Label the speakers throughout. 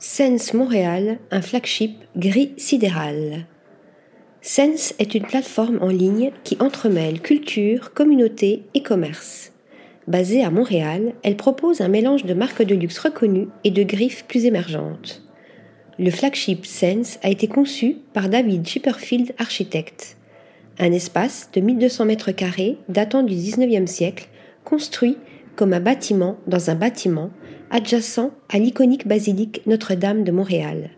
Speaker 1: Sense Montréal, un flagship gris sidéral. Sense est une plateforme en ligne qui entremêle culture, communauté et commerce. Basée à Montréal, elle propose un mélange de marques de luxe reconnues et de griffes plus émergentes. Le flagship Sense a été conçu par David Chipperfield, architecte. Un espace de 1200 mètres carrés datant du 19e siècle, construit comme un bâtiment dans un bâtiment adjacent à l'iconique basilique Notre-Dame de Montréal.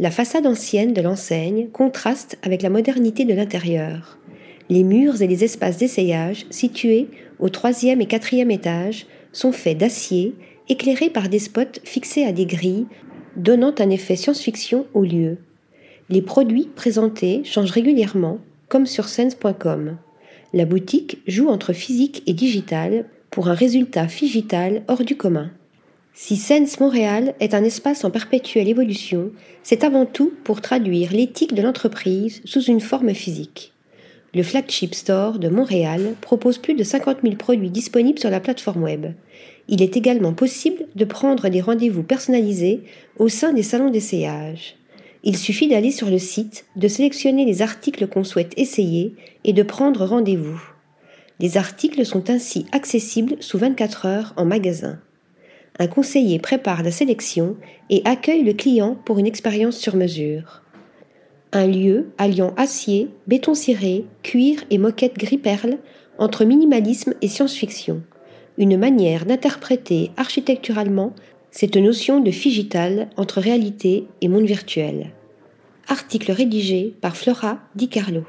Speaker 1: La façade ancienne de l'enseigne contraste avec la modernité de l'intérieur. Les murs et les espaces d'essayage situés au troisième et quatrième étage sont faits d'acier, éclairés par des spots fixés à des grilles, donnant un effet science-fiction au lieu. Les produits présentés changent régulièrement, comme sur sense.com. La boutique joue entre physique et digital pour un résultat figital hors du commun. Si Sense Montréal est un espace en perpétuelle évolution, c'est avant tout pour traduire l'éthique de l'entreprise sous une forme physique. Le flagship store de Montréal propose plus de 50 000 produits disponibles sur la plateforme web. Il est également possible de prendre des rendez-vous personnalisés au sein des salons d'essayage. Il suffit d'aller sur le site, de sélectionner les articles qu'on souhaite essayer et de prendre rendez-vous. Les articles sont ainsi accessibles sous 24 heures en magasin un conseiller prépare la sélection et accueille le client pour une expérience sur mesure. Un lieu alliant acier, béton ciré, cuir et moquette gris-perle entre minimalisme et science-fiction. Une manière d'interpréter architecturalement cette notion de figital entre réalité et monde virtuel. Article rédigé par Flora Di Carlo.